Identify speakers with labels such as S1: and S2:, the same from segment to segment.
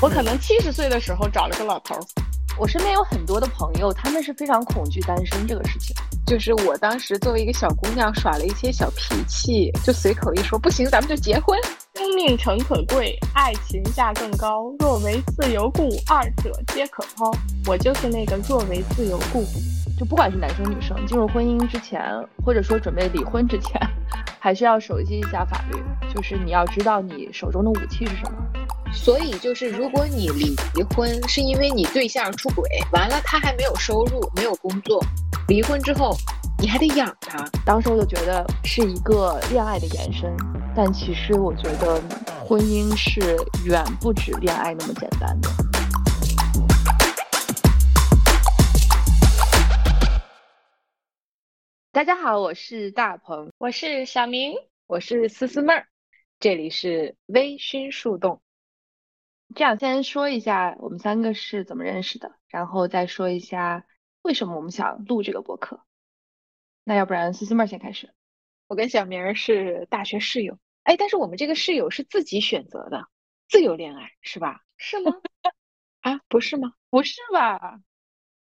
S1: 我可能七十岁的时候找了个老头儿。
S2: 我身边有很多的朋友，他们是非常恐惧单身这个事情。
S3: 就是我当时作为一个小姑娘，耍了一些小脾气，就随口一说，不行，咱们就结婚。
S1: 生命诚可贵，爱情价更高。若为自由故，二者皆可抛。我就是那个若为自由故。
S2: 就不管是男生女生，进入婚姻之前，或者说准备离婚之前，还是要熟悉一下法律。就是你要知道你手中的武器是什么。
S3: 所以就是，如果你离婚是因为你对象出轨，完了他还没有收入，没有工作，离婚之后你还得养他。
S2: 当时我就觉得是一个恋爱的延伸，但其实我觉得婚姻是远不止恋爱那么简单的。大家好，我是大鹏，
S1: 我是小明，
S3: 我是思思妹儿，这里是微醺树洞。
S2: 这样先说一下我们三个是怎么认识的，然后再说一下为什么我们想录这个播客。那要不然思思妹先开始。
S3: 我跟小明是大学室友，哎，但是我们这个室友是自己选择的，自由恋爱是吧？
S1: 是吗？
S3: 啊，不是吗？
S2: 不是吧？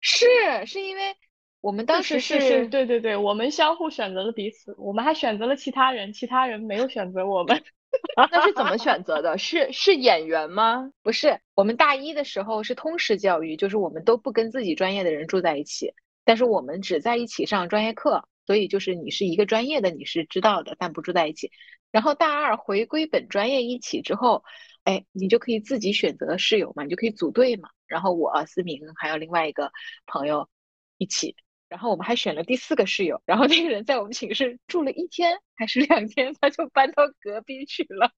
S3: 是，是因为我们当时
S1: 是，对对对，我们相互选择了彼此，我们还选择了其他人，其他人没有选择我们。
S2: 那是怎么选择的？是是演员吗？
S3: 不是，我们大一的时候是通识教育，就是我们都不跟自己专业的人住在一起，但是我们只在一起上专业课，所以就是你是一个专业的，你是知道的，但不住在一起。然后大二回归本专业一起之后，哎，你就可以自己选择室友嘛，你就可以组队嘛。然后我思明还有另外一个朋友一起。然后我们还选了第四个室友，然后那个人在我们寝室住了一天还是两天，他就搬到隔壁去了。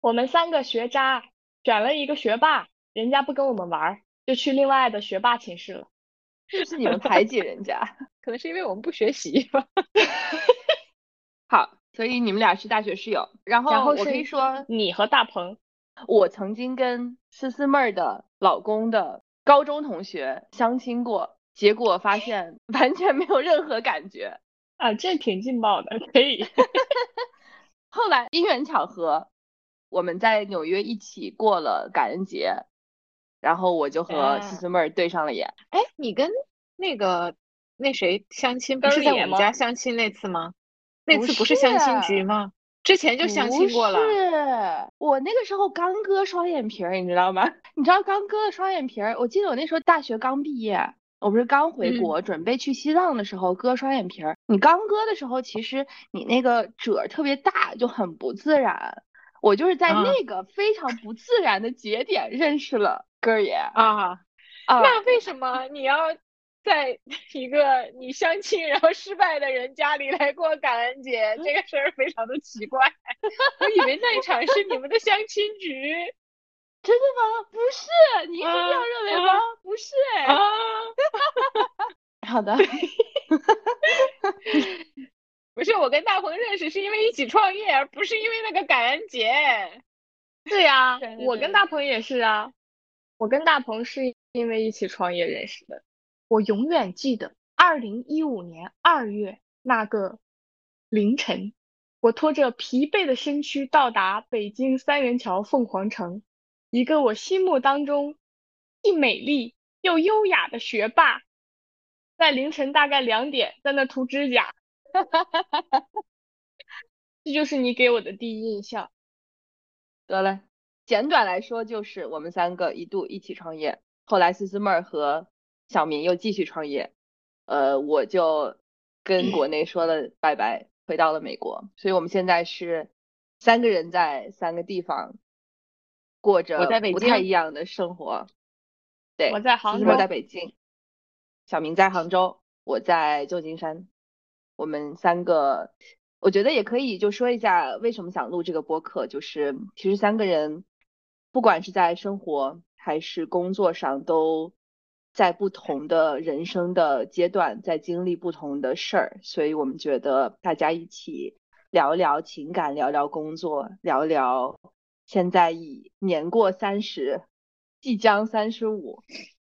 S1: 我们三个学渣选了一个学霸，人家不跟我们玩，就去另外的学霸寝室了。
S2: 是不是你们排挤人家？
S3: 可能是因为我们不学习吧。
S2: 好，所以你们俩是大学室友。然后我可以说
S1: 你和大鹏，
S2: 我曾经跟思思妹儿的老公的高中同学相亲过。结果发现 完全没有任何感觉
S1: 啊，这挺劲爆的，可以。
S2: 后来因缘巧合，我们在纽约一起过了感恩节，然后我就和思思妹儿对上了眼。
S3: 哎，你跟那个那谁相亲，不是在我们家相亲那次吗？那次不是相亲局吗？之前就相亲过了。
S2: 是我那个时候刚割双眼皮儿，你知道吗？你知道刚割了双眼皮儿，我记得我那时候大学刚毕业。我不是刚回国，准备去西藏的时候割双眼皮儿。你刚割的时候，其实你那个褶特别大，就很不自然。我就是在那个非常不自然的节点认识了哥儿爷
S3: 啊。那为什么你要在 一个你相亲然后失败的人家里来过感恩节？这个事儿非常的奇怪。我以为那一场是你们的相亲局。
S2: 真的吗？不是，你一定要认为吗？不是哎。好的。
S3: 不是，我跟大鹏认识是因为一起创业，而不是因为那个感恩节。
S1: 对呀，我跟大鹏也是啊。我跟大鹏是因为一起创业认识的。我永远记得二零一五年二月那个凌晨，我拖着疲惫的身躯到达北京三元桥凤凰城。一个我心目当中既美丽又优雅的学霸，在凌晨大概两点在那涂指甲，哈哈哈哈哈这就是你给我的第一印象。
S2: 得了，简短来说就是我们三个一度一起创业，后来思思妹儿和小明又继续创业，呃，我就跟国内说了拜拜，回到了美国，所以我们现在是三个人在三个地方。过着不太一样的生活，对，
S1: 我在杭州，
S2: 我在北京，小明在杭州，我在旧金山，我们三个，我觉得也可以就说一下为什么想录这个播客，就是其实三个人，不管是在生活还是工作上，都在不同的人生的阶段，在经历不同的事儿，所以我们觉得大家一起聊聊情感，聊聊工作，聊聊。现在已年过三十，即将三十五，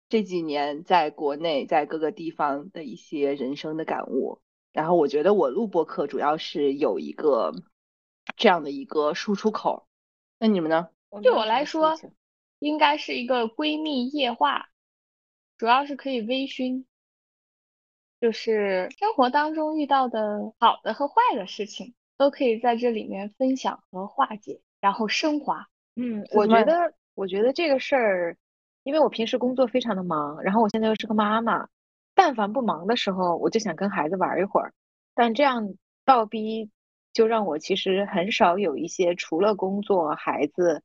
S2: 这几年在国内在各个地方的一些人生的感悟。然后我觉得我录播课主要是有一个这样的一个输出口。那你们呢？
S1: 对我来说，应该是一个闺蜜夜话，主要是可以微醺，就是生活当中遇到的好的和坏的事情，都可以在这里面分享和化解，然后升华。
S3: 嗯，我觉得，我觉得这个事儿，因为我平时工作非常的忙，然后我现在又是个妈妈，但凡不忙的时候，我就想跟孩子玩一会儿，但这样倒逼，就让我其实很少有一些除了工作、孩子。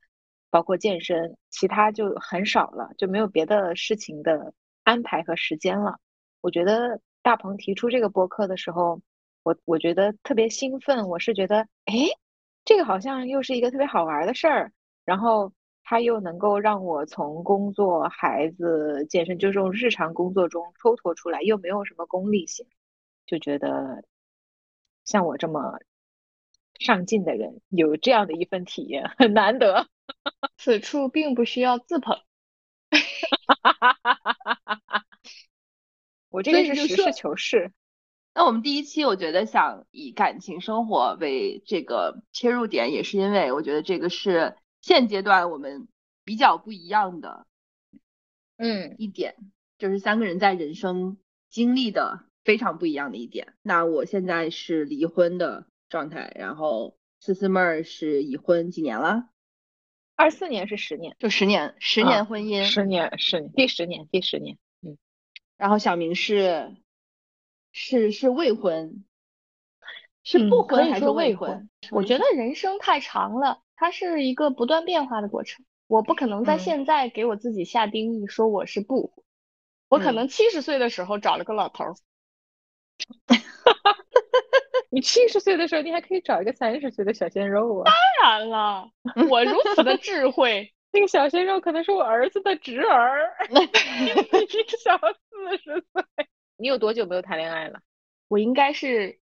S3: 包括健身，其他就很少了，就没有别的事情的安排和时间了。我觉得大鹏提出这个播客的时候，我我觉得特别兴奋。我是觉得，哎，这个好像又是一个特别好玩的事儿，然后它又能够让我从工作、孩子、健身就这种日常工作中抽脱出来，又没有什么功利性，就觉得像我这么上进的人有这样的一份体验很难得。
S1: 此处并不需要自捧，
S3: 我这个是实事求是。
S2: 那我们第一期我觉得想以感情生活为这个切入点，也是因为我觉得这个是现阶段我们比较不一样的，
S3: 嗯，
S2: 一点就是三个人在人生经历的非常不一样的一点。那我现在是离婚的状态，然后思思妹儿是已婚几年了？
S3: 二四年是十年，
S2: 就十年，十年婚姻，
S3: 十年十年第十年，第十年，嗯。
S2: 然后小明是是是未婚，是不婚还是未婚？
S1: 我觉得人生太长了，它是一个不断变化的过程。我不可能在现在给我自己下定义说我是不婚，我可能七十岁的时候找了个老头儿。
S3: 你七十岁的时候，你还可以找一个三十岁的小鲜肉
S1: 啊！当然了，我如此的智慧，
S3: 那个小鲜肉可能是我儿子的侄儿。你小四十岁，你有多久没有谈恋爱了？
S1: 我应该是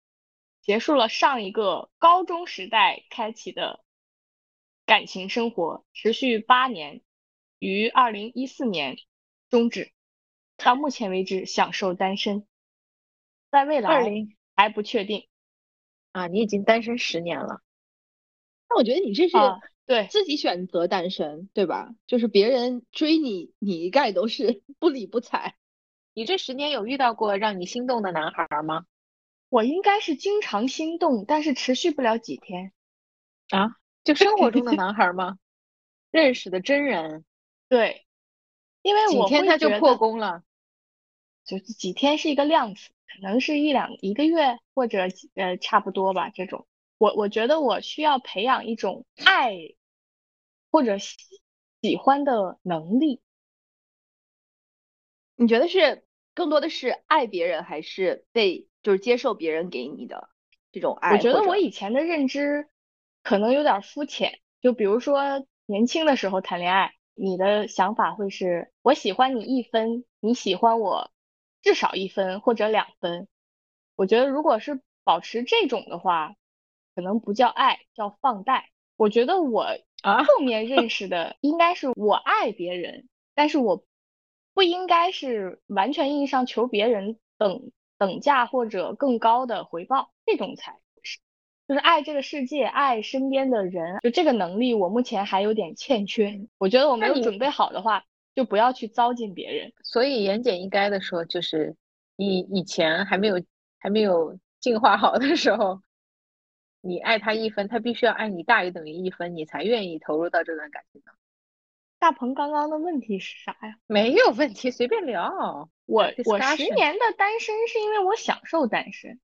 S1: 结束了上一个高中时代开启的感情生活，持续八年，于二零一四年终止。到目前为止，享受单身，在未来还不确定。
S3: 啊，你已经单身十年了，
S2: 那我觉得你这是
S1: 对
S2: 自己选择单身，对吧？就是别人追你，你一概都是 不理不睬。
S3: 你这十年有遇到过让你心动的男孩吗？
S1: 我应该是经常心动，但是持续不了几天。
S3: 啊，就 生活中的男孩吗？认识的真人？
S1: 对，因为
S3: 几天他就破功了，
S1: 就几天是一个量词。可能是一两一个月，或者呃差不多吧。这种，我我觉得我需要培养一种爱或者喜喜欢的能力。
S2: 你觉得是更多的是爱别人，还是被就是接受别人给你的这种爱？
S1: 我觉得我以前的认知可能有点肤浅。就比如说年轻的时候谈恋爱，你的想法会是我喜欢你一分，你喜欢我。至少一分或者两分，我觉得如果是保持这种的话，可能不叫爱，叫放贷。我觉得我后面认识的应该是我爱别人，但是我不应该是完全意义上求别人等等价或者更高的回报，这种才是，就是爱这个世界，爱身边的人，就这个能力我目前还有点欠缺。我觉得我没有准备好的话。就不要去糟践别人，
S3: 所以言简意赅的说，就是你以前还没有还没有进化好的时候，你爱他一分，他必须要爱你大于等于一分，你才愿意投入到这段感情当中。
S1: 大鹏刚刚的问题是啥呀？
S3: 没有问题，随便聊。
S1: 我我十年的单身是因为我享受单身，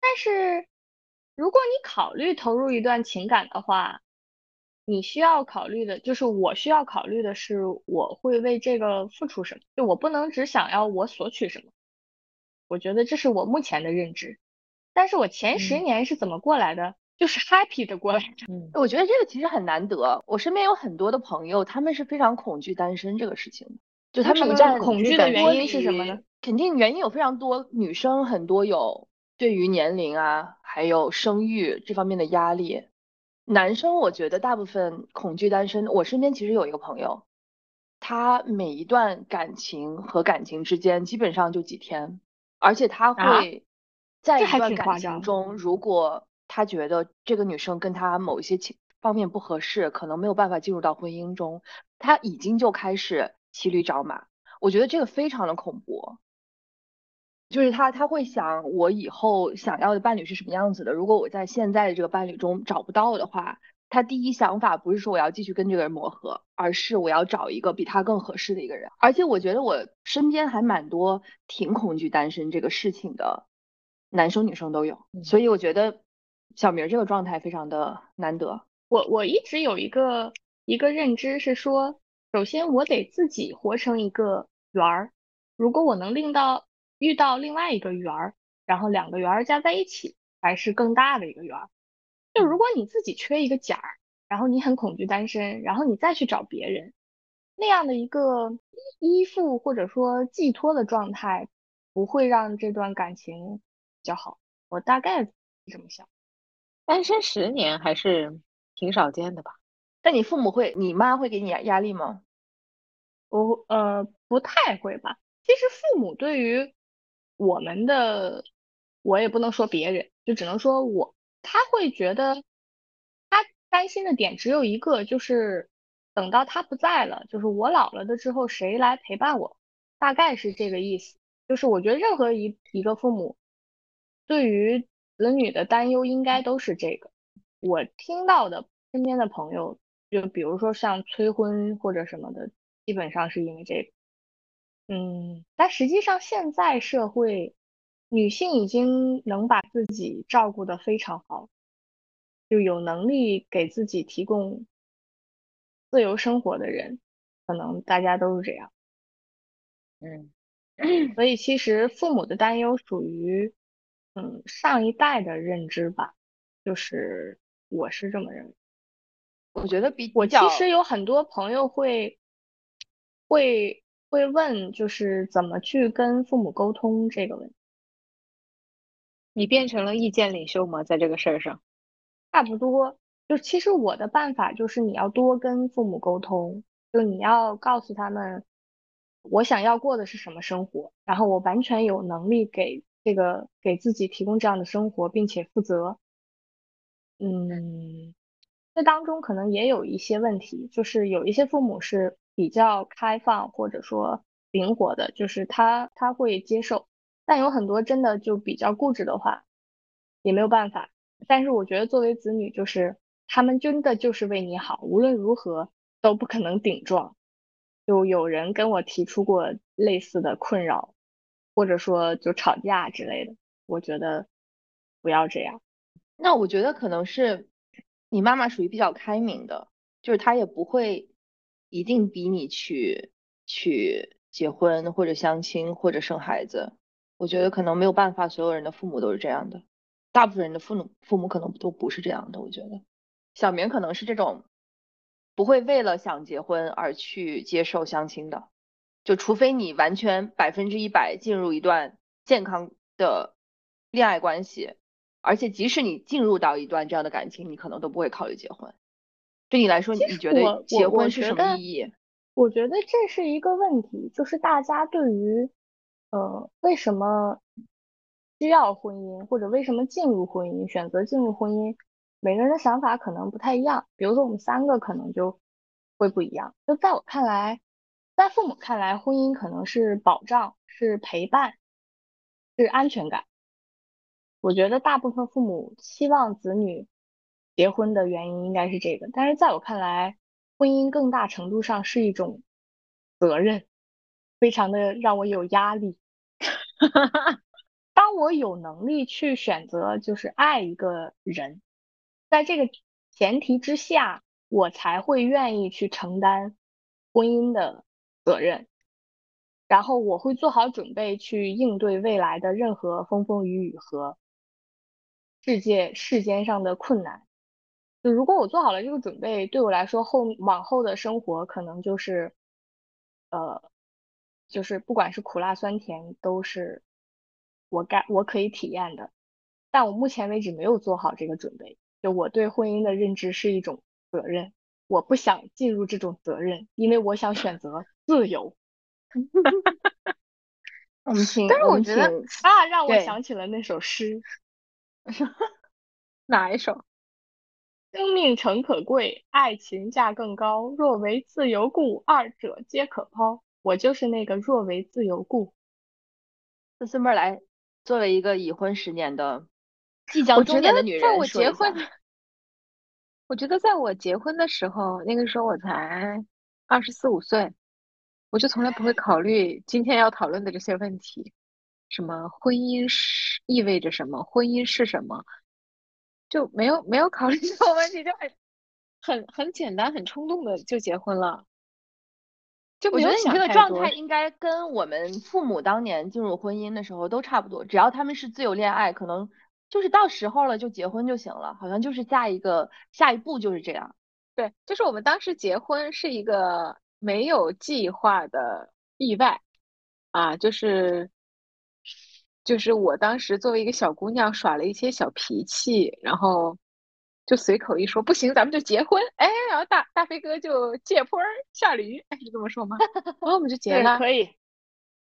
S1: 但是如果你考虑投入一段情感的话。你需要考虑的就是，我需要考虑的是，我会为这个付出什么？就我不能只想要我索取什么。我觉得这是我目前的认知。但是我前十年是怎么过来的？就是 happy 的过来的。
S2: 嗯，我觉得这个其实很难得。我身边有很多的朋友，他们是非常恐惧单身这个事情。就他们
S1: 恐惧的原因是什么呢？
S2: 肯定原因有非常多，女生很多有对于年龄啊，还有生育这方面的压力。男生我觉得大部分恐惧单身。我身边其实有一个朋友，他每一段感情和感情之间基本上就几天，而且他会在一段感情中，如果他觉得这个女生跟他某一些情方面不合适，可能没有办法进入到婚姻中，他已经就开始骑驴找马。我觉得这个非常的恐怖，就是他他会想我以后想要的伴侣是什么样子的。如果我在现在的这个伴侣中找不到的话，他第一想法不是说我要继续跟这个人磨合，而是我要找一个比他更合适的一个人。而且我觉得我身边还蛮多挺恐惧单身这个事情的男生女生都有，所以我觉得小明这个状态非常的难得。
S1: 我我一直有一个一个认知是说，首先我得自己活成一个圆儿，如果我能令到遇到另外一个圆儿，然后两个圆儿加在一起，才是更大的一个圆儿。就如果你自己缺一个角儿，然后你很恐惧单身，然后你再去找别人，那样的一个依附或者说寄托的状态，不会让这段感情比较好。我大概是这么想。
S3: 单身十年还是挺少见的吧？
S2: 那你父母会，你妈会给你压力吗？
S1: 不呃不太会吧。其实父母对于我们的，我也不能说别人，就只能说我。他会觉得，他担心的点只有一个，就是等到他不在了，就是我老了的之后，谁来陪伴我？大概是这个意思。就是我觉得任何一一个父母对于子女的担忧，应该都是这个。我听到的身边的朋友，就比如说像催婚或者什么的，基本上是因为这个。嗯，但实际上现在社会。女性已经能把自己照顾得非常好，就有能力给自己提供自由生活的人，可能大家都是这样。
S3: 嗯，
S1: 所以其实父母的担忧属于嗯上一代的认知吧，就是我是这么认为。
S2: 我觉得比
S1: 我其实有很多朋友会会会问，就是怎么去跟父母沟通这个问题。
S3: 你变成了意见领袖吗？在这个事儿上，
S1: 差不多。就其实我的办法就是你要多跟父母沟通，就你要告诉他们，我想要过的是什么生活，然后我完全有能力给这个给自己提供这样的生活，并且负责。嗯，这当中可能也有一些问题，就是有一些父母是比较开放或者说灵活的，就是他他会接受。但有很多真的就比较固执的话，也没有办法。但是我觉得作为子女，就是他们真的就是为你好，无论如何都不可能顶撞。就有人跟我提出过类似的困扰，或者说就吵架之类的。我觉得不要这样。
S2: 那我觉得可能是你妈妈属于比较开明的，就是她也不会一定逼你去去结婚或者相亲或者生孩子。我觉得可能没有办法，所有人的父母都是这样的，大部分人的父母父母可能都不是这样的。我觉得小明可能是这种，不会为了想结婚而去接受相亲的，就除非你完全百分之一百进入一段健康的恋爱关系，而且即使你进入到一段这样的感情，你可能都不会考虑结婚。对你来说，你觉得结婚是什么意义？
S1: 我觉得这是一个问题，就是大家对于。呃，为什么需要婚姻，或者为什么进入婚姻，选择进入婚姻，每个人的想法可能不太一样。比如说我们三个可能就会不一样。就在我看来，在父母看来，婚姻可能是保障，是陪伴，是安全感。我觉得大部分父母期望子女结婚的原因应该是这个，但是在我看来，婚姻更大程度上是一种责任。非常的让我有压力。当我有能力去选择，就是爱一个人，在这个前提之下，我才会愿意去承担婚姻的责任。然后我会做好准备去应对未来的任何风风雨雨和世界世间上的困难。就如果我做好了这个准备，对我来说后往后的生活可能就是呃。就是不管是苦辣酸甜，都是我该我可以体验的，但我目前为止没有做好这个准备。就我对婚姻的认知是一种责任，我不想进入这种责任，因为我想选择自由。
S2: 我们请，
S1: 但是我觉得啊，让我想起了那首诗，
S3: 哪一首？
S1: 生命诚可贵，爱情价更高。若为自由故，二者皆可抛。我就是那个若为自由故。
S2: 思思妹儿来，作为一个已婚十年的、即将中年的女人，
S3: 在我结婚，我觉得在我结婚的时候，那个时候我才二十四五岁，我就从来不会考虑今天要讨论的这些问题，什么婚姻是意味着什么，婚姻是什么。就没有没有考虑这种问题，就很很很简单、很冲动的就结婚了。就
S2: 我觉得你这个状态应该跟我们父母当年进入婚姻的时候都差不多，只要他们是自由恋爱，可能就是到时候了就结婚就行了，好像就是下一个下一步就是这样。
S3: 对，就是我们当时结婚是一个没有计划的意外啊，就是。就是我当时作为一个小姑娘耍了一些小脾气，然后就随口一说不行，咱们就结婚。哎，然后大大飞哥就借坡下驴，哎是这么说吗？然后我们就结了。
S1: 可以。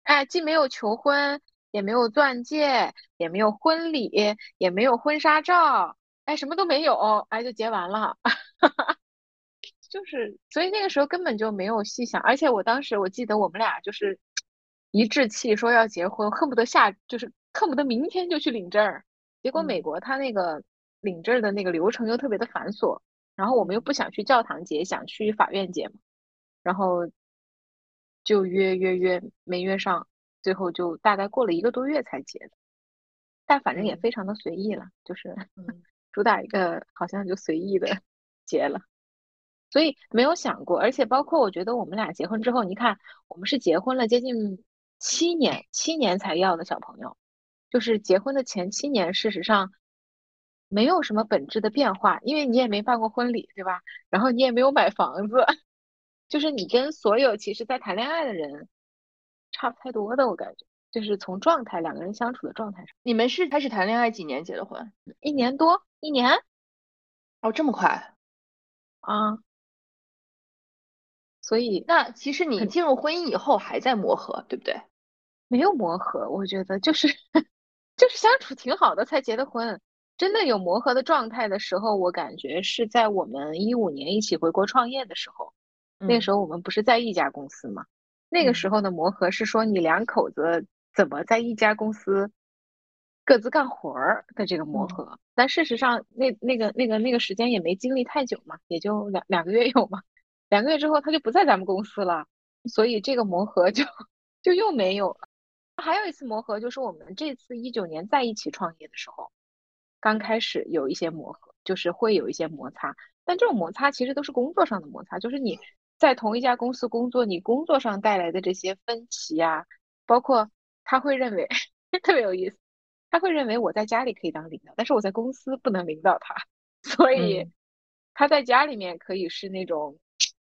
S3: 哎，既没有求婚，也没有钻戒，也没有婚礼，也没有婚纱照，哎，什么都没有，哎，就结完了。就是，所以那个时候根本就没有细想，而且我当时我记得我们俩就是。一致气说要结婚，恨不得下就是恨不得明天就去领证儿。结果美国他那个领证的那个流程又特别的繁琐，然后我们又不想去教堂结，想去法院结嘛，然后就约约约没约上，最后就大概过了一个多月才结的。但反正也非常的随意了，就是 主打一个好像就随意的 结了。所以没有想过，而且包括我觉得我们俩结婚之后，你看我们是结婚了接近。七年，七年才要的小朋友，就是结婚的前七年，事实上没有什么本质的变化，因为你也没办过婚礼，对吧？然后你也没有买房子，就是你跟所有其实在谈恋爱的人差不太多的，我感觉，就是从状态，两个人相处的状态上。
S2: 你们是开始谈恋爱几年结的婚？
S3: 一年多，一年？
S2: 哦，这么快？
S3: 啊。所以，
S2: 那其实你进入婚姻以后还在磨合，对不对？
S3: 没有磨合，我觉得就是就是相处挺好的才结的婚。真的有磨合的状态的时候，我感觉是在我们一五年一起回国创业的时候。那个时候我们不是在一家公司吗？那个时候的磨合是说你两口子怎么在一家公司各自干活儿的这个磨合。但事实上，那那个那个那个时间也没经历太久嘛，也就两两个月有嘛。两个月之后，他就不在咱们公司了，所以这个磨合就就又没有了。还有一次磨合，就是我们这次一九年在一起创业的时候，刚开始有一些磨合，就是会有一些摩擦。但这种摩擦其实都是工作上的摩擦，就是你在同一家公司工作，你工作上带来的这些分歧啊，包括他会认为 特别有意思，他会认为我在家里可以当领导，但是我在公司不能领导他，所以他在家里面可以是那种。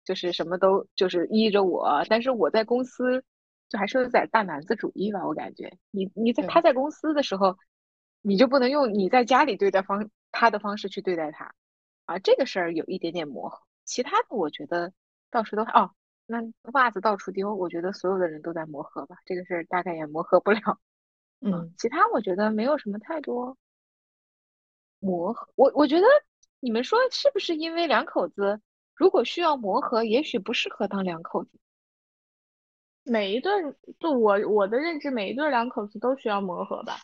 S3: 就是什么都就是依着我，但是我在公司就还是有点大男子主义吧，我感觉。你你在他。在公司的时候，你就不能用你在家里对待方他的方式去对待他。啊，这个事儿有一点点磨合，其他的我觉得到处都哦，那袜子到处丢，我觉得所有的人都在磨合吧，这个事儿大概也磨合不了，嗯，其他我觉得没有什么太多磨合，我我觉得你们说是不是因为两口子？如果需要磨合，也许不适合当两口子。
S1: 每一对，就我我的认知，每一对两口子都需要磨合吧。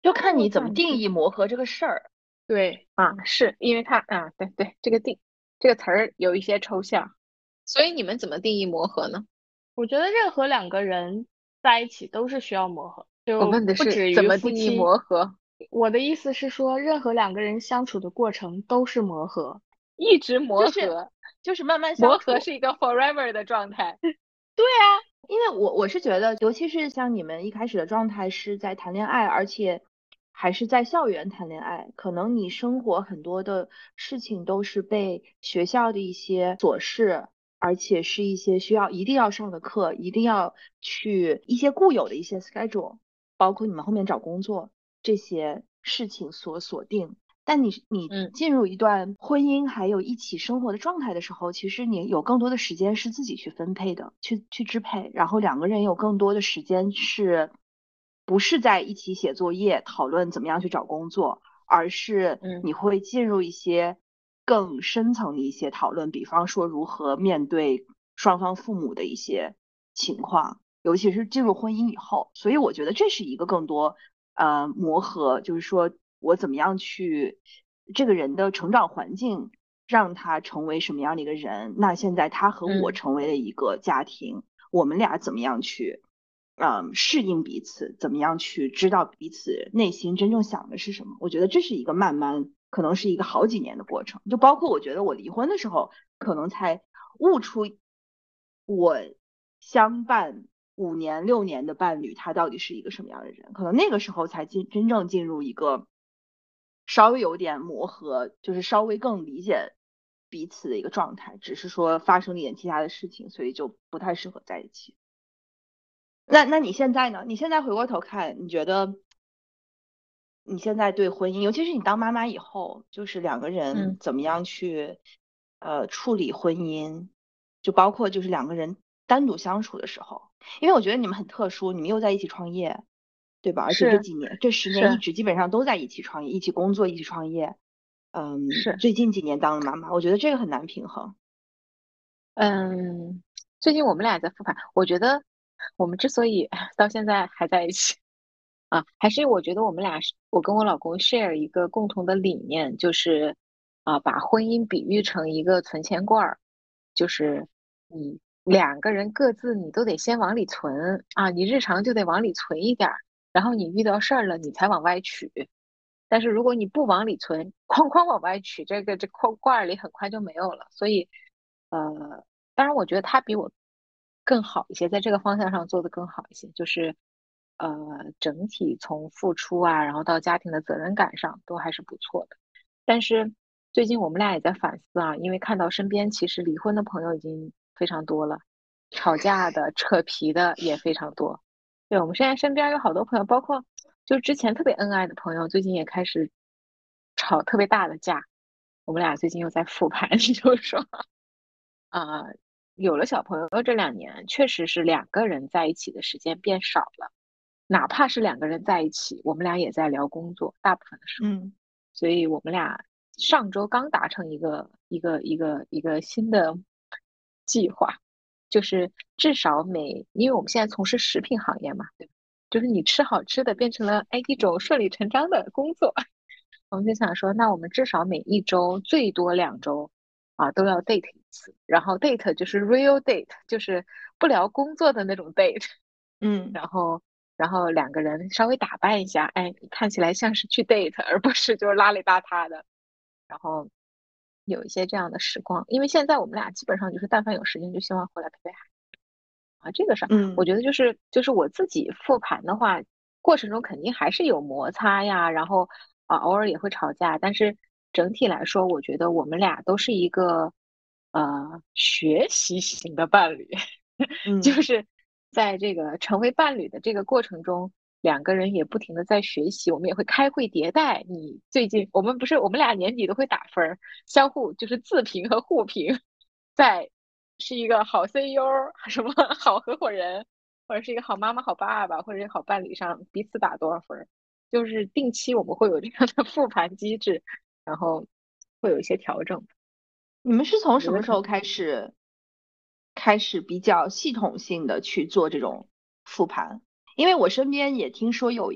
S2: 就看你怎么定义磨合这个事儿。
S1: 对
S3: 啊，是因为他啊，对对，这个定这个词儿有一些抽象，所以你们怎么定义磨合呢？
S1: 我觉得任何两个人在一起都是需要磨合。
S3: 我问的是怎么定义磨合？
S1: 我的意思是说，任何两个人相处的过程都是磨合，
S3: 一直磨合，
S2: 就是慢慢
S3: 磨合是一个 forever 的状态。
S1: 对啊，
S2: 因为我我是觉得，尤其是像你们一开始的状态是在谈恋爱，而且还是在校园谈恋爱，可能你生活很多的事情都是被学校的一些琐事，而且是一些需要一定要上的课，一定要去一些固有的一些 schedule，包括你们后面找工作。这些事情所锁定，但你你进入一段婚姻还有一起生活的状态的时候，其实你有更多的时间是自己去分配的，去去支配，然后两个人有更多的时间是，不是在一起写作业讨论怎么样去找工作，而是你会进入一些更深层的一些讨论，比方说如何面对双方父母的一些情况，尤其是进入婚姻以后。所以我觉得这是一个更多呃磨合，就是说我怎么样去这个人的成长环境。让他成为什么样的一个人？那现在他和我成为了一个家庭，我们俩怎么样去，嗯，适应彼此？怎么样去知道彼此内心真正想的是什么？我觉得这是一个慢慢，可能是一个好几年的过程。就包括我觉得我离婚的时候，可能才悟出我相伴五年六年的伴侣他到底是一个什么样的人。可能那个时候才进真正进入一个稍微有点磨合，就是稍微更理解。彼此的一个状态，只是说发生了一点其他的事情，所以就不太适合在一起。那那你现在呢？你现在回过头看，你觉得你现在对婚姻，尤其是你当妈妈以后，就是两个人怎么样去呃处理婚姻，就包括就是两个人单独相处的时候，因为我觉得你们很特殊，你们又在一起创业，对吧？而且这几年这十年一直基本上都在一起创业，一起工作，一起创业。嗯，
S3: 是
S2: 最近几年当了妈妈，我觉得这个很难平衡。
S3: 嗯，最近我们俩在复盘，我觉得我们之所以到现在还在一起啊，还是因为我觉得我们俩是，我跟我老公 share 一个共同的理念，就是啊，把婚姻比喻成一个存钱罐儿，就是你两个人各自你都得先往里存啊，你日常就得往里存一点儿，然后你遇到事儿了你才往外取。但是如果你不往里存，哐哐往外取，这个这罐罐里很快就没有了。所以，呃，当然我觉得他比我更好一些，在这个方向上做的更好一些，就是呃，整体从付出啊，然后到家庭的责任感上都还是不错的。但是最近我们俩也在反思啊，因为看到身边其实离婚的朋友已经非常多了，吵架的、扯皮的也非常多。对我们现在身边有好多朋友，包括。就之前特别恩爱的朋友，最近也开始吵特别大的架。我们俩最近又在复盘，就是说，啊，有了小朋友这两年，确实是两个人在一起的时间变少了。哪怕是两个人在一起，我们俩也在聊工作，大部分的时候。
S2: 嗯。
S3: 所以我们俩上周刚达成一个一个一个一个新的计划，就是至少每，因为我们现在从事食品行业嘛，对吧？就是你吃好吃的变成了哎一种顺理成章的工作，我们就想说，那我们至少每一周最多两周啊都要 date 一次，然后 date 就是 real date，就是不聊工作的那种 date，
S2: 嗯，
S3: 然后然后两个人稍微打扮一下，哎，看起来像是去 date，而不是就是邋里邋遢的，然后有一些这样的时光，因为现在我们俩基本上就是但凡有时间就希望回来陪陪孩子。啊，这个事儿，嗯，我觉得就是就是我自己复盘的话，过程中肯定还是有摩擦呀，然后啊，偶尔也会吵架，但是整体来说，我觉得我们俩都是一个呃学习型的伴侣，就是在这个成为伴侣的这个过程中，两个人也不停的在学习，我们也会开会迭代。你最近我们不是我们俩年底都会打分，相互就是自评和互评，在。是一个好 CEO，什么好合伙人，或者是一个好妈妈、好爸爸，或者是好伴侣上彼此打多少分？就是定期我们会有这样的 复盘机制，然后会有一些调整。
S2: 你们是从什么时候开始开始比较系统性的去做这种复盘？因为我身边也听说有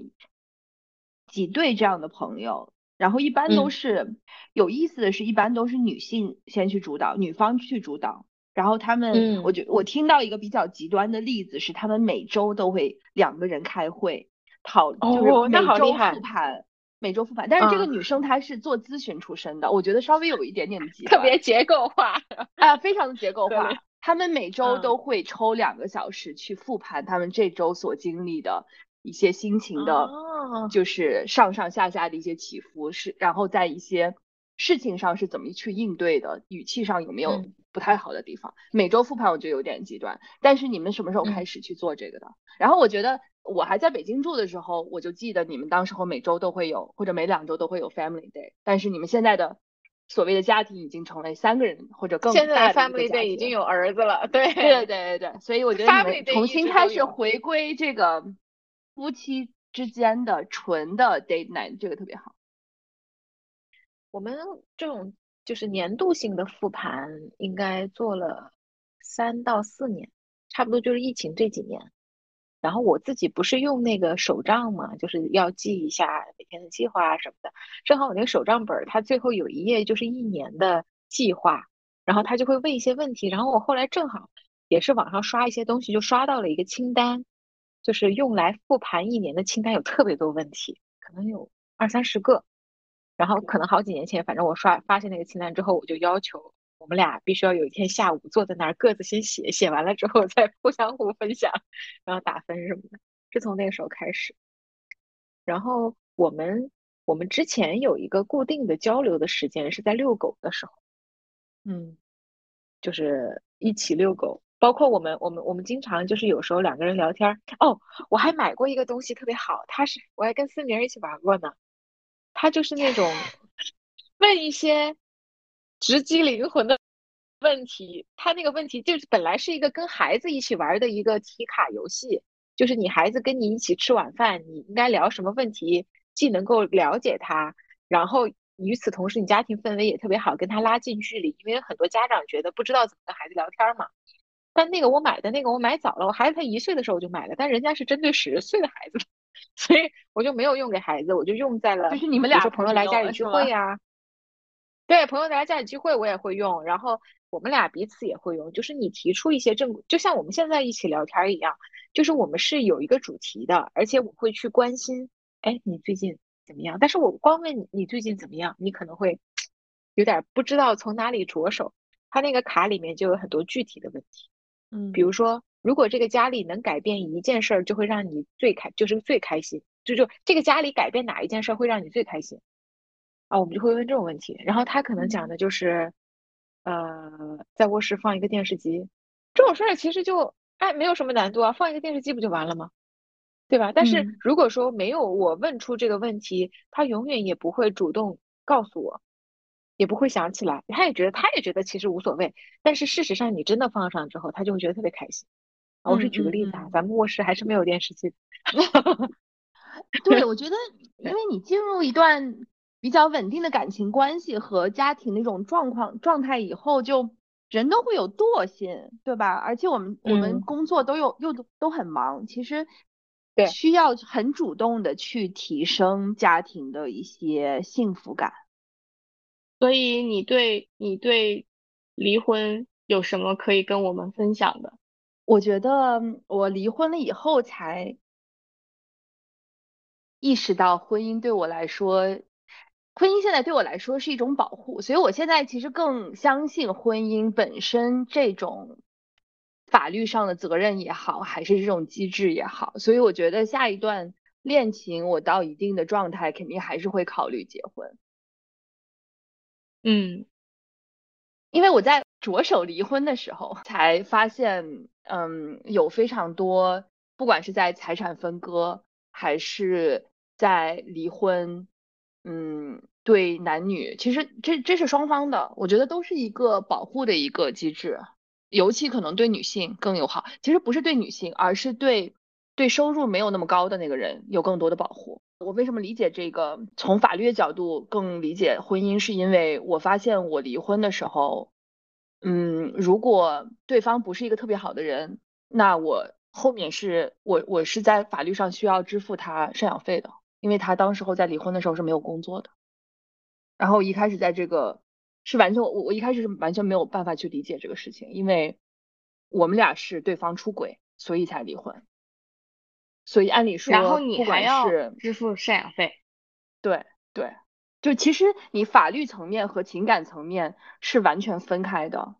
S2: 几对这样的朋友，然后一般都是有意思的是，一般都是女性先去主导，女方去主导。然后他们，我觉我听到一个比较极端的例子是，他们每周都会两个人开会讨，就是每周复盘，每周复盘。但是这个女生她是做咨询出身的，我觉得稍微有一点点的极
S3: 端，特别结构化，
S2: 啊，非常的结构化。他们每周都会抽两个小时去复盘他们这周所经历的一些心情的，就是上上下下的一些起伏，是然后在一些事情上是怎么去应对的，语气上有没有。不太好的地方，每周复盘我觉得有点极端。但是你们什么时候开始去做这个的？然后我觉得我还在北京住的时候，我就记得你们当时候每周都会有，或者每两周都会有 family day。但是你们现在的所谓的家庭已经成为三个人或者更大的
S3: family day 已经有儿子了，
S2: 对对对对对。所以我觉得你们重新开始回归这个夫妻之间的纯的 date night，这个特别好。
S3: 我们这种就是年度性的复盘，应该做了三到四年，差不多就是疫情这几年。然后我自己不是用那个手账嘛，就是要记一下每天的计划啊什么的。正好我那个手账本，它最后有一页就是一年的计划，然后他就会问一些问题。然后我后来正好也是网上刷一些东西，就刷到了一个清单，就是用来复盘一年的清单，有特别多问题，可能有二三十个。然后可能好几年前，反正我刷发现那个清单之后，我就要求。我们俩必须要有一天下午坐在那儿，各自先写，写完了之后 再互相互分享，然后打分什么的，是从那个时候开始。然后我们我们之前有一个固定的交流的时间是在遛狗的时候，
S2: 嗯，
S3: 就是一起遛狗，包括我们我们我们经常就是有时候两个人聊天。哦，我还买过一个东西特别好，它是我还跟思明一起玩过呢，它就是那种 问一些。直击灵魂的问题，他那个问题就是本来是一个跟孩子一起玩的一个题卡游戏，就是你孩子跟你一起吃晚饭，你应该聊什么问题，既能够了解他，然后与此同时你家庭氛围也特别好，跟他拉近距离，因为很多家长觉得不知道怎么跟孩子聊天嘛。但那个我买的那个我买早了，我孩子才一岁的时候我就买了，但人家是针对十岁的孩子，所以我就没有用给孩子，我就用在了
S2: 就是你们俩
S3: 朋友来家里聚会呀。对朋友来家里聚会，我也会用，然后我们俩彼此也会用。就是你提出一些正，就像我们现在一起聊天一样，就是我们是有一个主题的，而且我会去关心，哎，你最近怎么样？但是我光问你你最近怎么样，你可能会 有点不知道从哪里着手。他那个卡里面就有很多具体的问题，
S2: 嗯，
S3: 比如说，如果这个家里能改变一件事儿，就会让你最开，就是最开心，就就这个家里改变哪一件事儿会让你最开心？啊，我们就会问这种问题，然后他可能讲的就是，呃，在卧室放一个电视机，这种事儿其实就哎没有什么难度啊，放一个电视机不就完了吗？对吧？但是如果说没有我问出这个问题，他永远也不会主动告诉我，也不会想起来，他也觉得他也觉得其实无所谓，但是事实上你真的放上之后，他就会觉得特别开心。我是举个例子啊，咱们卧室还是没有电视机。
S2: 对，我觉得因为你进入一段。比较稳定的感情关系和家庭那种状况状态以后，就人都会有惰性，对吧？而且我们我们工作都有又都都很忙，其实
S3: 对
S2: 需要很主动的去提升家庭的一些幸福感。
S1: 所以你对你对离婚有什么可以跟我们分享的？
S2: 我觉得我离婚了以后才意识到婚姻对我来说。婚姻现在对我来说是一种保护，所以我现在其实更相信婚姻本身这种法律上的责任也好，还是这种机制也好。所以我觉得下一段恋情我到一定的状态，肯定还是会考虑结婚。
S1: 嗯，
S2: 因为我在着手离婚的时候，才发现，嗯，有非常多，不管是在财产分割，还是在离婚。嗯，对男女，其实这这是双方的，我觉得都是一个保护的一个机制，尤其可能对女性更友好。其实不是对女性，而是对对收入没有那么高的那个人有更多的保护。我为什么理解这个？从法律的角度更理解婚姻，是因为我发现我离婚的时候，嗯，如果对方不是一个特别好的人，那我后面是我我是在法律上需要支付他赡养费的。因为他当时候在离婚的时候是没有工作的，然后一开始在这个是完全我我一开始是完全没有办法去理解这个事情，因为我们俩是对方出轨，所以才离婚，所以按理说，
S1: 然后你
S2: 还
S1: 要支付赡养费，
S2: 对对，就其实你法律层面和情感层面是完全分开的，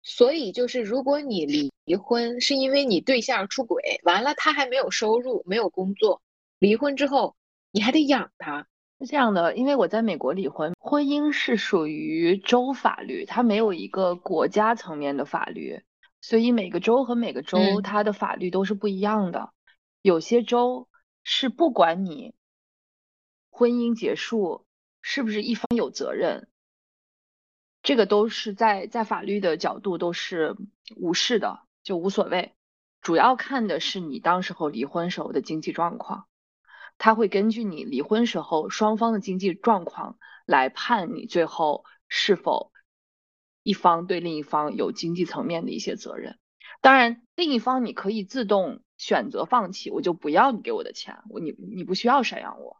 S3: 所以就是如果你离离婚是因为你对象出轨，完了他还没有收入，没有工作。离婚之后，你还得养他，
S2: 是这样的。因为我在美国离婚，婚姻是属于州法律，它没有一个国家层面的法律，所以每个州和每个州它的法律都是不一样的。有些州是不管你婚姻结束是不是一方有责任，这个都是在在法律的角度都是无视的，就无所谓。主要看的是你当时候离婚时候的经济状况。他会根据你离婚时候双方的经济状况来判你最后是否一方对另一方有经济层面的一些责任。当然，另一方你可以自动选择放弃，我就不要你给我的钱，我你你不需要赡养我。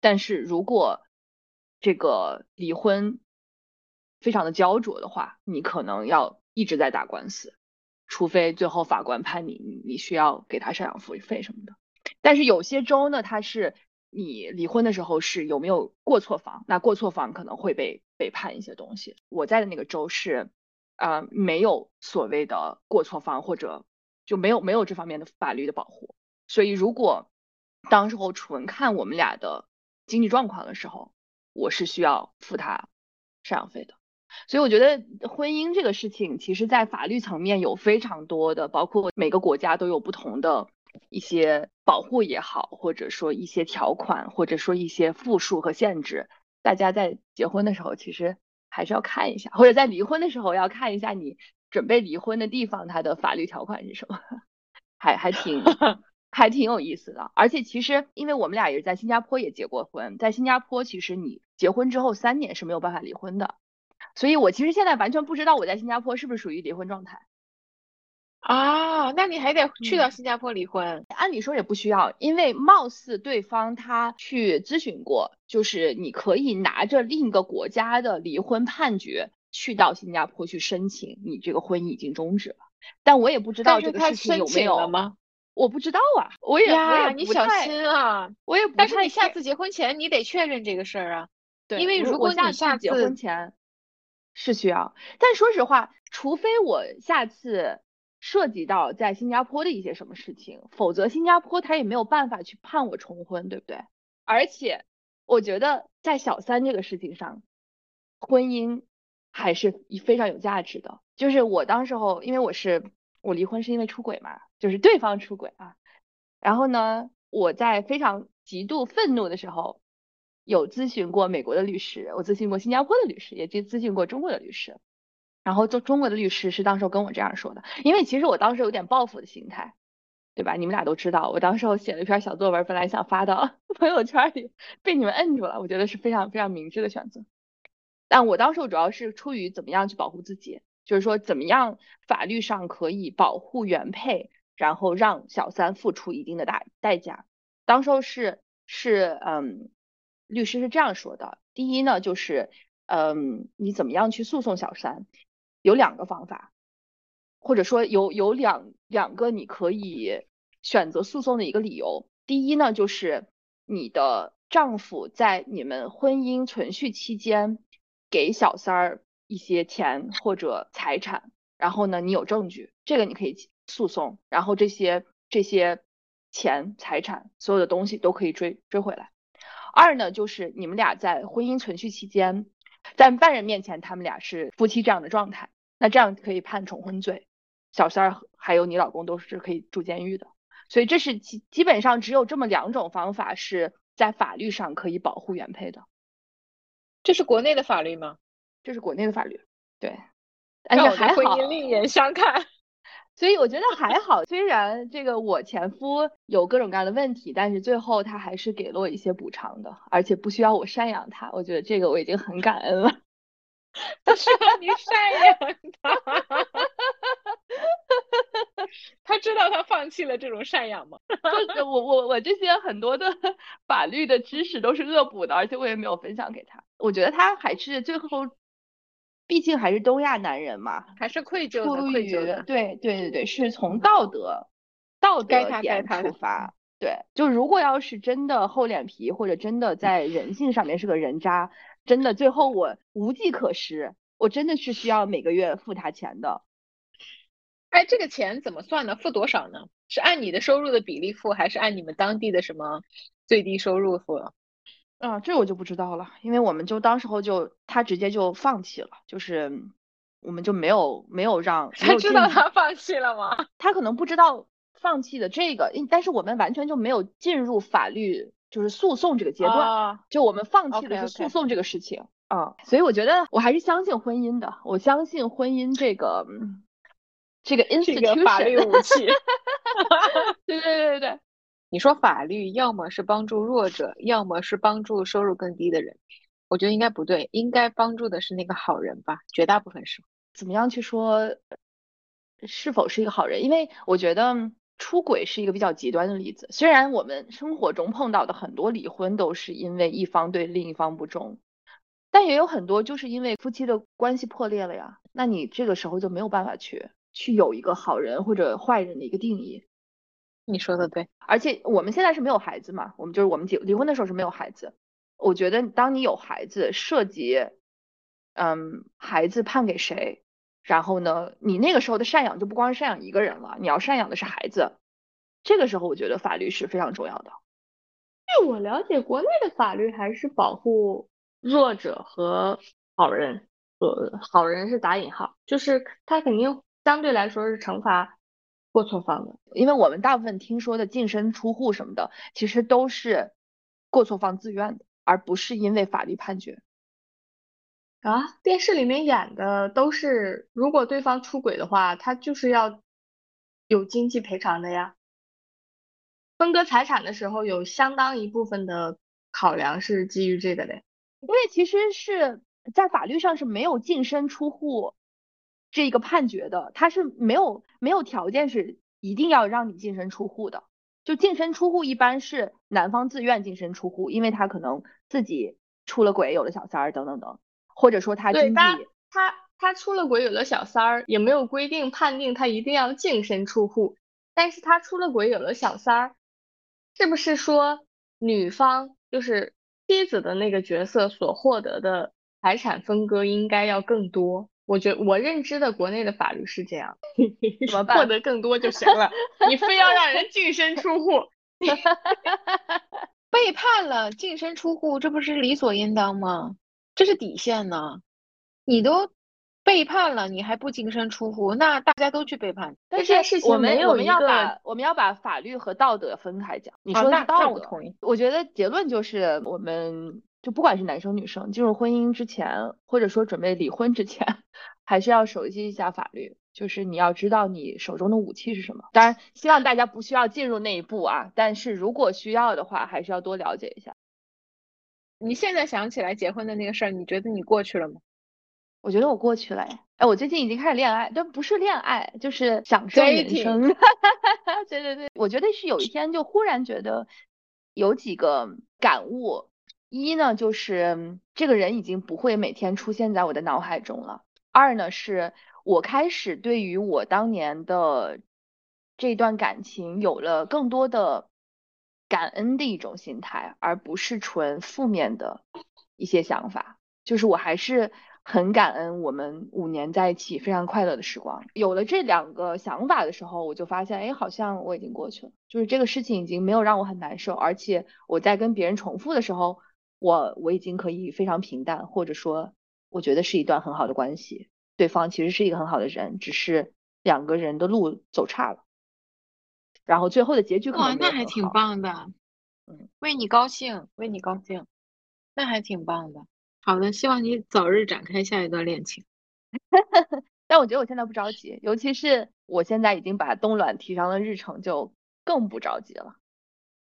S2: 但是如果这个离婚非常的焦灼的话，你可能要一直在打官司，除非最后法官判你你需要给他赡养费费什么的。但是有些州呢，它是你离婚的时候是有没有过错方，那过错方可能会被被判一些东西。我在的那个州是，呃，没有所谓的过错方，或者就没有没有这方面的法律的保护。所以如果当时候纯看我们俩的经济状况的时候，我是需要付他赡养费的。所以我觉得婚姻这个事情，其实在法律层面有非常多的，包括每个国家都有不同的。一些保护也好，或者说一些条款，或者说一些复数和限制，大家在结婚的时候其实还是要看一下，或者在离婚的时候要看一下你准备离婚的地方它的法律条款是什么，还还挺 还挺有意思的。而且其实因为我们俩也是在新加坡也结过婚，在新加坡其实你结婚之后三年是没有办法离婚的，所以我其实现在完全不知道我在新加坡是不是属于离婚状态。
S3: 啊，那你还得去到新加坡离婚？
S2: 按理说也不需要，因为貌似对方他去咨询过，就是你可以拿着另一个国家的离婚判决去到新加坡去申请，你这个婚姻已经终止了。但我也不知道这个事情有没有
S3: 吗？
S2: 我不知道啊，我也我也
S3: 你小心啊，
S2: 我也不。
S3: 但是你下次结婚前你得确认这个事儿啊，
S2: 对，
S3: 因为如果你下次
S2: 结婚前是需要，但说实话，除非我下次。涉及到在新加坡的一些什么事情，否则新加坡他也没有办法去判我重婚，对不对？而且我觉得在小三这个事情上，婚姻还是非常有价值的。就是我当时候，因为我是我离婚是因为出轨嘛，就是对方出轨啊。然后呢，我在非常极度愤怒的时候，有咨询过美国的律师，我咨询过新加坡的律师，也咨咨询过中国的律师。然后，就中国的律师是当时跟我这样说的，因为其实我当时有点报复的心态，对吧？你们俩都知道，我当时候写了一篇小作文，本来想发到 朋友圈里，被你们摁住了。我觉得是非常非常明智的选择。但我当时主要是出于怎么样去保护自己，就是说怎么样法律上可以保护原配，然后让小三付出一定的代代价。当时候是是嗯，律师是这样说的：第一呢，就是嗯，你怎么样去诉讼小三？有两个方法，或者说有有两两个你可以选择诉讼的一个理由。第一呢，就是你的丈夫在你们婚姻存续期间给小三儿一些钱或者财产，然后呢，你有证据，这个你可以诉讼，然后这些这些钱财产所有的东西都可以追追回来。二呢，就是你们俩在婚姻存续期间。在外人面前，他们俩是夫妻这样的状态，那这样可以判重婚罪，小三儿还有你老公都是可以住监狱的。所以这是基基本上只有这么两种方法是在法律上可以保护原配的。
S3: 这是国内的法律吗？
S2: 这是国内的法律，对。
S3: 让我的婚姻另眼相看。
S2: 所以我觉得还好，虽然这个我前夫有各种各样的问题，但是最后他还是给了我一些补偿的，而且不需要我赡养他。我觉得这个我已经很感恩了。
S3: 不需要你赡养他，他知道他放弃了这种赡养吗？
S2: 就我我我这些很多的 法律的知识都是恶补的，而且我也没有分享给他。我觉得他还是最后。毕竟还是东亚男人嘛，
S3: 还是愧疚的，愧疚的。
S2: 对对对对，是从道德道德点出发。对，就如果要是真的厚脸皮，或者真的在人性上面是个人渣，真的最后我无计可施，我真的是需要每个月付他钱的。
S3: 哎，这个钱怎么算呢？付多少呢？是按你的收入的比例付，还是按你们当地的什么最低收入付？
S2: 啊，这我就不知道了，因为我们就当时候就他直接就放弃了，就是我们就没有没有让
S3: 他知道他放弃了吗？
S2: 他可能不知道放弃的这个，但是我们完全就没有进入法律就是诉讼这个阶段，就我们放弃的是诉讼这个事情啊，所以我觉得我还是相信婚姻的，我相信婚姻这个这个 institution
S3: 法律武器，
S2: 对对对对对。
S3: 你说法律要么是帮助弱者，要么是帮助收入更低的人。我觉得应该不对，应该帮助的是那个好人吧，绝大部分是。
S2: 怎么样去说是否是一个好人？因为我觉得出轨是一个比较极端的例子。虽然我们生活中碰到的很多离婚都是因为一方对另一方不忠，但也有很多就是因为夫妻的关系破裂了呀。那你这个时候就没有办法去去有一个好人或者坏人的一个定义。
S3: 你说的对，
S2: 而且我们现在是没有孩子嘛，我们就是我们结离婚的时候是没有孩子。我觉得当你有孩子，涉及，嗯，孩子判给谁，然后呢，你那个时候的赡养就不光是赡养一个人了，你要赡养的是孩子。这个时候我觉得法律是非常重要的。
S1: 据我了解，国内的法律还是保护弱者和好人，呃，好人是打引号，就是他肯定相对来说是惩罚。过错方的，
S2: 因为我们大部分听说的净身出户什么的，其实都是过错方自愿的，而不是因为法律判决。
S1: 啊，电视里面演的都是，如果对方出轨的话，他就是要有经济赔偿的呀。分割财产的时候，有相当一部分的考量是基于这个的，
S2: 因为其实是在法律上是没有净身出户。这个判决的，他是没有没有条件是一定要让你净身出户的，就净身出户一般是男方自愿净身出户，因为他可能自己出了轨，有了小三儿等等等，或者说他经济
S1: 他他出了轨有了小三儿，也没有规定判定他一定要净身出户，但是他出了轨有了小三儿，是不是说女方就是妻子的那个角色所获得的财产分割应该要更多？我觉我认知的国内的法律是这样，
S2: 怎么办？
S1: 获得更多就行了，你非要让人净身出户，
S3: 背叛了净身出户，这不是理所应当吗？这是底线呢。你都背叛了，你还不净身出户，那大家都去背叛。
S2: 但是我们我们要把我们要把法律和道德分开讲。你说的道德，我觉得结论就是我们。就不管是男生女生，进入婚姻之前，或者说准备离婚之前，还是要熟悉一下法律。就是你要知道你手中的武器是什么。当然，希望大家不需要进入那一步啊。但是如果需要的话，还是要多了解一下。
S3: 你现在想起来结婚的那个事儿，你觉得你过去了吗？
S2: 我觉得我过去了。哎，哎，我最近已经开始恋爱，但不是恋爱，就是享受人生。对对对，我觉得是有一天就忽然觉得有几个感悟。一呢，就是这个人已经不会每天出现在我的脑海中了。二呢，是我开始对于我当年的这段感情有了更多的感恩的一种心态，而不是纯负面的一些想法。就是我还是很感恩我们五年在一起非常快乐的时光。有了这两个想法的时候，我就发现，哎，好像我已经过去了，就是这个事情已经没有让我很难受，而且我在跟别人重复的时候。我我已经可以非常平淡，或者说我觉得是一段很好的关系，对方其实是一个很好的人，只是两个人的路走差了，然后最后的结局可能
S3: 那还挺棒的，嗯，为你高兴，为你高兴，那还挺棒的。好的，希望你早日展开下一段恋情。
S2: 但我觉得我现在不着急，尤其是我现在已经把冻卵提上了日程，就更不着急了。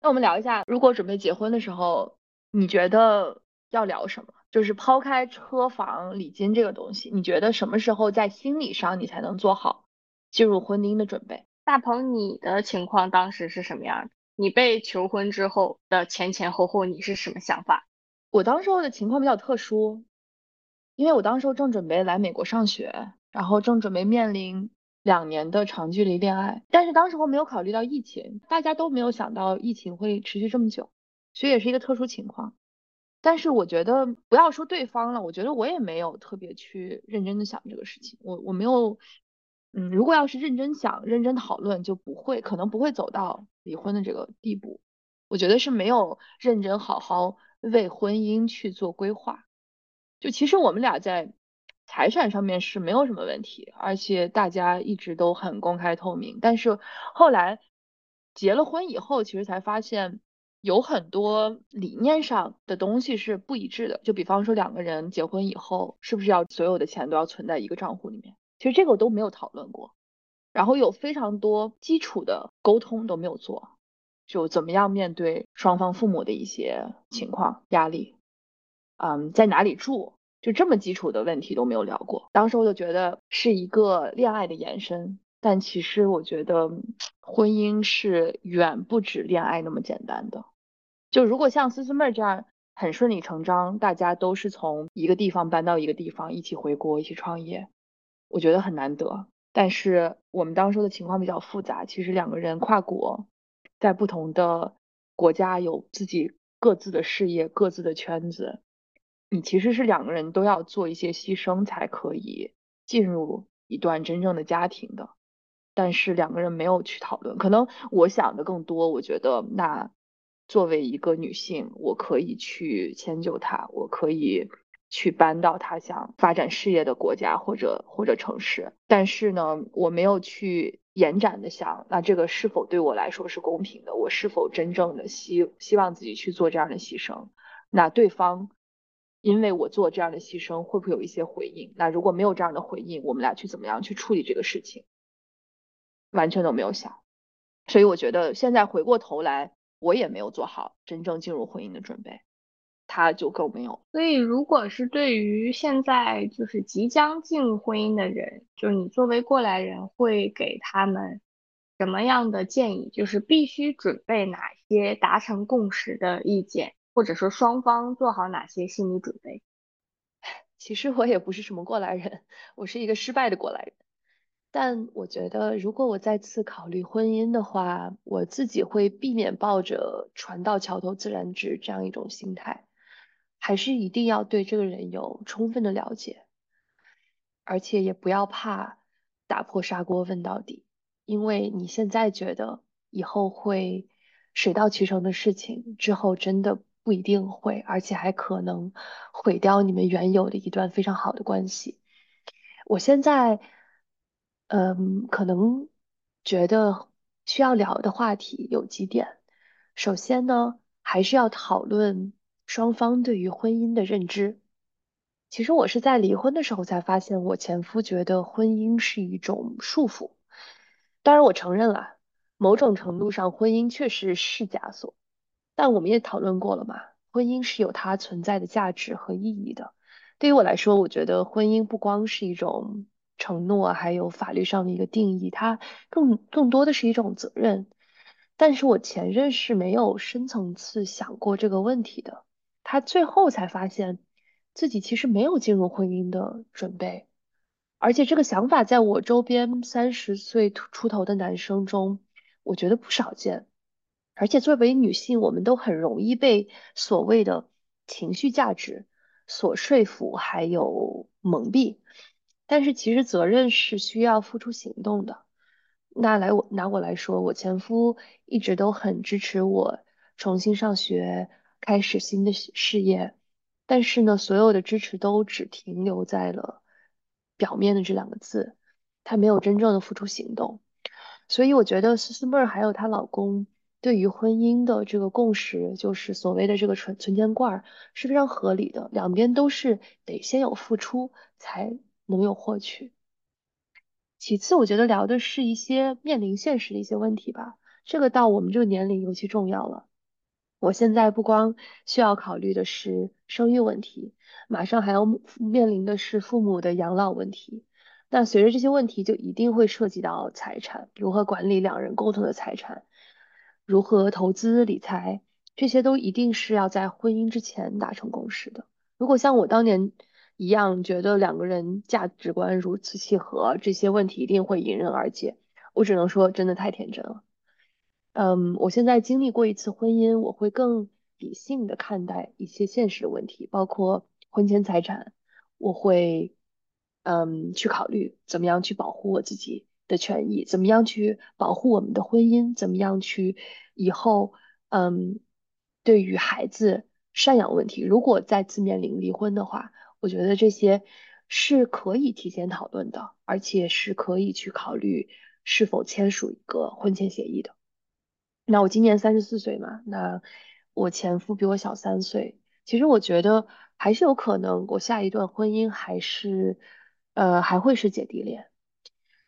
S2: 那我们聊一下，如果准备结婚的时候。你觉得要聊什么？就是抛开车房礼金这个东西，你觉得什么时候在心理上你才能做好进入婚姻的准备？
S1: 大鹏，你的情况当时是什么样的？你被求婚之后的前前后后，你是什么想法？
S2: 我当时候的情况比较特殊，因为我当时候正准备来美国上学，然后正准备面临两年的长距离恋爱，但是当时候没有考虑到疫情，大家都没有想到疫情会持续这么久。所以也是一个特殊情况，但是我觉得不要说对方了，我觉得我也没有特别去认真的想这个事情，我我没有，嗯，如果要是认真想、认真讨论，就不会，可能不会走到离婚的这个地步。我觉得是没有认真好好为婚姻去做规划。就其实我们俩在财产上面是没有什么问题，而且大家一直都很公开透明。但是后来结了婚以后，其实才发现。有很多理念上的东西是不一致的，就比方说两个人结婚以后，是不是要所有的钱都要存在一个账户里面？其实这个我都没有讨论过，然后有非常多基础的沟通都没有做，就怎么样面对双方父母的一些情况压力，
S4: 嗯，在哪里住，就这么基础的问题都没有聊过。当时我就觉得是一个恋爱的延伸，但其实我觉得婚姻是远不止恋爱那么简单的。就如果像思思妹这样很顺理成章，大家都是从一个地方搬到一个地方，一起回国，一起创业，我觉得很难得。但是我们当时的情况比较复杂，其实两个人跨国，在不同的国家有自己各自的事业、各自的圈子，你其实是两个人都要做一些牺牲才可以进入一段真正的家庭的。但是两个人没有去讨论，可能我想的更多，我觉得那作为一个女性，我可以去迁就他，我可以。去搬到他想发展事业的国家或者或者城市，但是呢，我没有去延展的想，那这个是否对我来说是公平的？我是否真正的希希望自己去做这样的牺牲？那对方因为我做这样的牺牲，会不会有一些回应？那如果没有这样的回应，我们俩去怎么样去处理这个事情？完全都没有想，所以我觉得现在回过头来，我也没有做好真正进入婚姻的准备。他就更没有。
S1: 所以，如果是对于现在就是即将进入婚姻的人，就是你作为过来人，会给他们什么样的建议？就是必须准备哪些达成共识的意见，或者说双方做好哪些心理准备？
S4: 其实我也不是什么过来人，我是一个失败的过来人。但我觉得，如果我再次考虑婚姻的话，我自己会避免抱着“船到桥头自然直”这样一种心态。还是一定要对这个人有充分的了解，而且也不要怕打破砂锅问到底，因为你现在觉得以后会水到渠成的事情，之后真的不一定会，而且还可能毁掉你们原有的一段非常好的关系。我现在，嗯，可能觉得需要聊的话题有几点，首先呢，还是要讨论。双方对于婚姻的认知，其实我是在离婚的时候才发现，我前夫觉得婚姻是一种束缚。当然，我承认了，某种程度上，婚姻确实是枷锁。但我们也讨论过了嘛，婚姻是有它存在的价值和意义的。对于我来说，我觉得婚姻不光是一种承诺，还有法律上的一个定义，它更更多的是一种责任。但是我前任是没有深层次想过这个问题的。他最后才发现自己其实没有进入婚姻的准备，而且这个想法在我周边三十岁出头的男生中，我觉得不少见。而且作为女性，我们都很容易被所谓的情绪价值所说服，还有蒙蔽。但是其实责任是需要付出行动的。那来我拿我来说，我前夫一直都很支持我重新上学。开始新的事业，但是呢，所有的支持都只停留在了表面的这两个字，他没有真正的付出行动。所以我觉得思思妹儿还有她老公对于婚姻的这个共识，就是所谓的这个存存钱罐是非常合理的，两边都是得先有付出才能有获取。其次，我觉得聊的是一些面临现实的一些问题吧，这个到我们这个年龄尤其重要了。我现在不光需要考虑的是生育问题，马上还要面临的是父母的养老问题。那随着这些问题，就一定会涉及到财产，如何管理两人共同的财产，如何投资理财，这些都一定是要在婚姻之前达成共识的。如果像我当年一样，觉得两个人价值观如此契合，这些问题一定会迎刃而解，我只能说，真的太天真了。嗯，我现在经历过一次婚姻，我会更理性的看待一些现实的问题，包括婚前财产，我会嗯去考虑怎么样去保护我自己的权益，怎么样去保护我们的婚姻，怎么样去以后嗯对于孩子赡养问题，如果再次面临离婚的话，我觉得这些是可以提前讨论的，而且是可以去考虑是否签署一个婚前协议的。那我今年三十四岁嘛，那我前夫比我小三岁，其实我觉得还是有可能，我下一段婚姻还是，呃，还会是姐弟恋。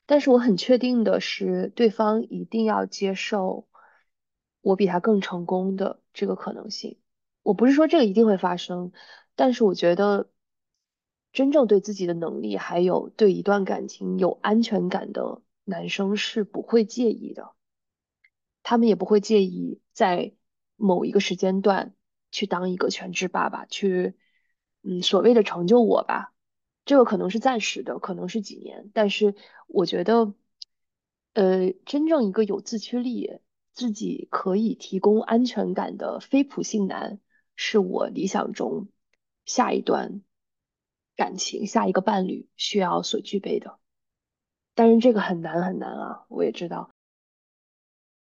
S4: 但是我很确定的是，对方一定要接受我比他更成功的这个可能性。我不是说这个一定会发生，
S2: 但是我觉得，真正对自己的能力还有对一段感情有安全感的男生是不会介意的，他们也不会介意在某一个时间段去当一个全职爸爸，去嗯所谓的成就我吧。这个可能是暂时的，可能是几年，但是我觉得，呃，真正一个有自驱力、自己可以提供安全感的非普信男，是我理想中。下一段感情，下一个伴侣需要所具备的，但是这个很难很难啊！我也知道。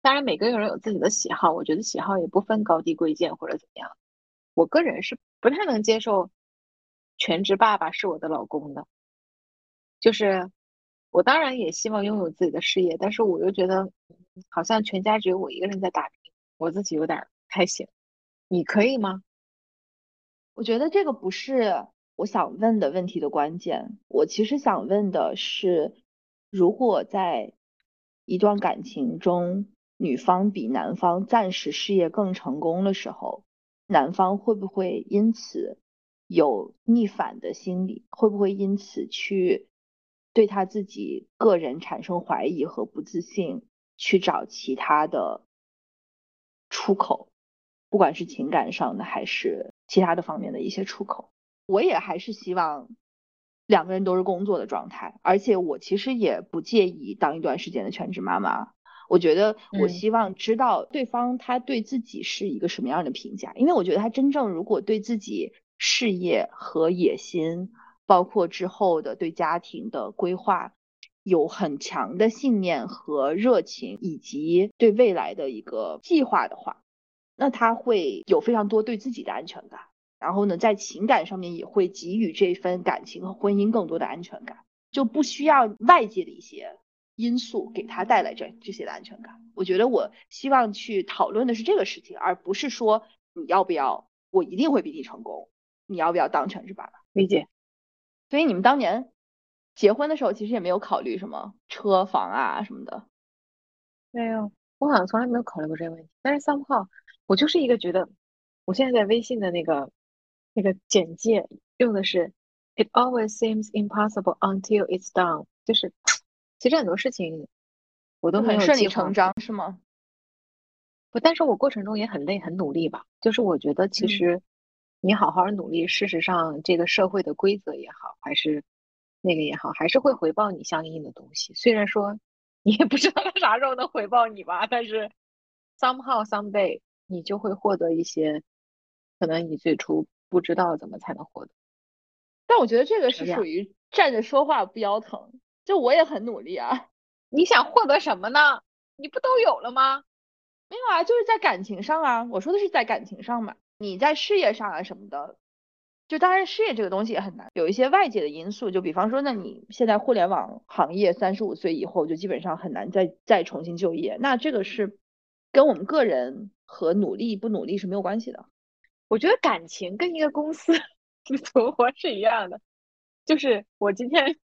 S3: 当然，每个人有自己的喜好，我觉得喜好也不分高低贵贱或者怎么样。我个人是不太能接受全职爸爸是我的老公的，就是我当然也希望拥有自己的事业，但是我又觉得好像全家只有我一个人在打拼，我自己有点不太行。你可以吗？
S2: 我觉得这个不是我想问的问题的关键。我其实想问的是，如果在一段感情中，女方比男方暂时事业更成功的时候，男方会不会因此有逆反的心理？会不会因此去对他自己个人产生怀疑和不自信，去找其他的出口？不管是情感上的还是其他的方面的一些出口，我也还是希望两个人都是工作的状态，而且我其实也不介意当一段时间的全职妈妈。我觉得我希望知道对方他对自己是一个什么样的评价，因为我觉得他真正如果对自己事业和野心，包括之后的对家庭的规划有很强的信念和热情，以及对未来的一个计划的话。那他会有非常多对自己的安全感，然后呢，在情感上面也会给予这份感情和婚姻更多的安全感，就不需要外界的一些因素给他带来这这些的安全感。我觉得我希望去讨论的是这个事情，而不是说你要不要，我一定会比你成功，你要不要当全职爸爸？
S3: 理解。
S2: 所以你们当年结婚的时候，其实也没有考虑什么车房啊什么的。
S3: 没有，我好像从来没有考虑过这个问题。但是 somehow，。我就是一个觉得，我现在在微信的那个那个简介用的是 "It always seems impossible until it's done"，就是其实很多事情我都
S2: 很顺理成章，是吗？
S3: 不，但是我过程中也很累，很努力吧。就是我觉得其实你好好努力，事实上这个社会的规则也好，还是那个也好，还是会回报你相应的东西。虽然说 你也不知道他啥时候能回报你吧，但是 somehow someday。你就会获得一些，可能你最初不知道怎么才能获得。
S2: 但我觉得这个是属于站着说话不腰疼，就我也很努力啊。
S3: 你想获得什么呢？你不都有了吗？
S2: 没有啊，就是在感情上啊。我说的是在感情上嘛。你在事业上啊什么的，就当然事业这个东西也很难，有一些外界的因素。就比方说，那你现在互联网行业三十五岁以后就基本上很难再再重新就业，那这个是跟我们个人。和努力不努力是没有关系的。
S3: 我觉得感情跟一个公司 的存活是一样的。就是我今天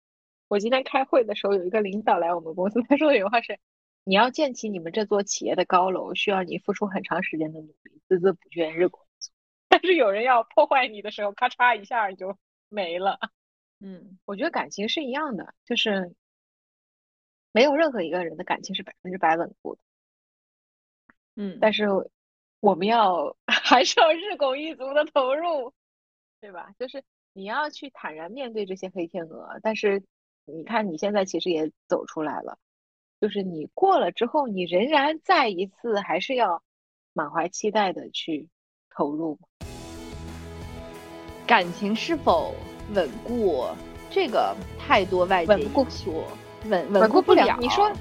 S3: 我今天开会的时候，有一个领导来我们公司，他说的有话是：你要建起你们这座企业的高楼，需要你付出很长时间的努力，孜孜不倦，日滚但是有人要破坏你的时候，咔嚓一下就没了。
S2: 嗯，
S3: 我觉得感情是一样的，就是没有任何一个人的感情是百分之百稳固的。
S2: 嗯，
S3: 但是。我们要 还是要日拱一卒的投入，对吧？就是你要去坦然面对这些黑天鹅，但是你看你现在其实也走出来了，就是你过了之后，你仍然再一次还是要满怀期待的去投入。
S2: 感情是否稳固？这个太多外界因素稳稳固不了。
S3: 你说。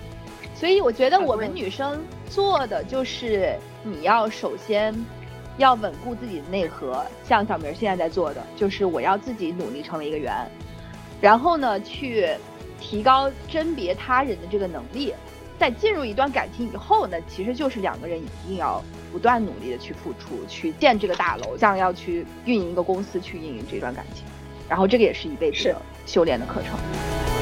S2: 所以我觉得我们女生做的就是，你要首先要稳固自己的内核，像小明现在在做的，就是我要自己努力成为一个圆，然后呢，去提高甄别他人的这个能力，在进入一段感情以后呢，其实就是两个人一定要不断努力的去付出，去建这个大楼，像要去运营一个公司去运营这段感情，然后这个也是一辈子的修炼的课程。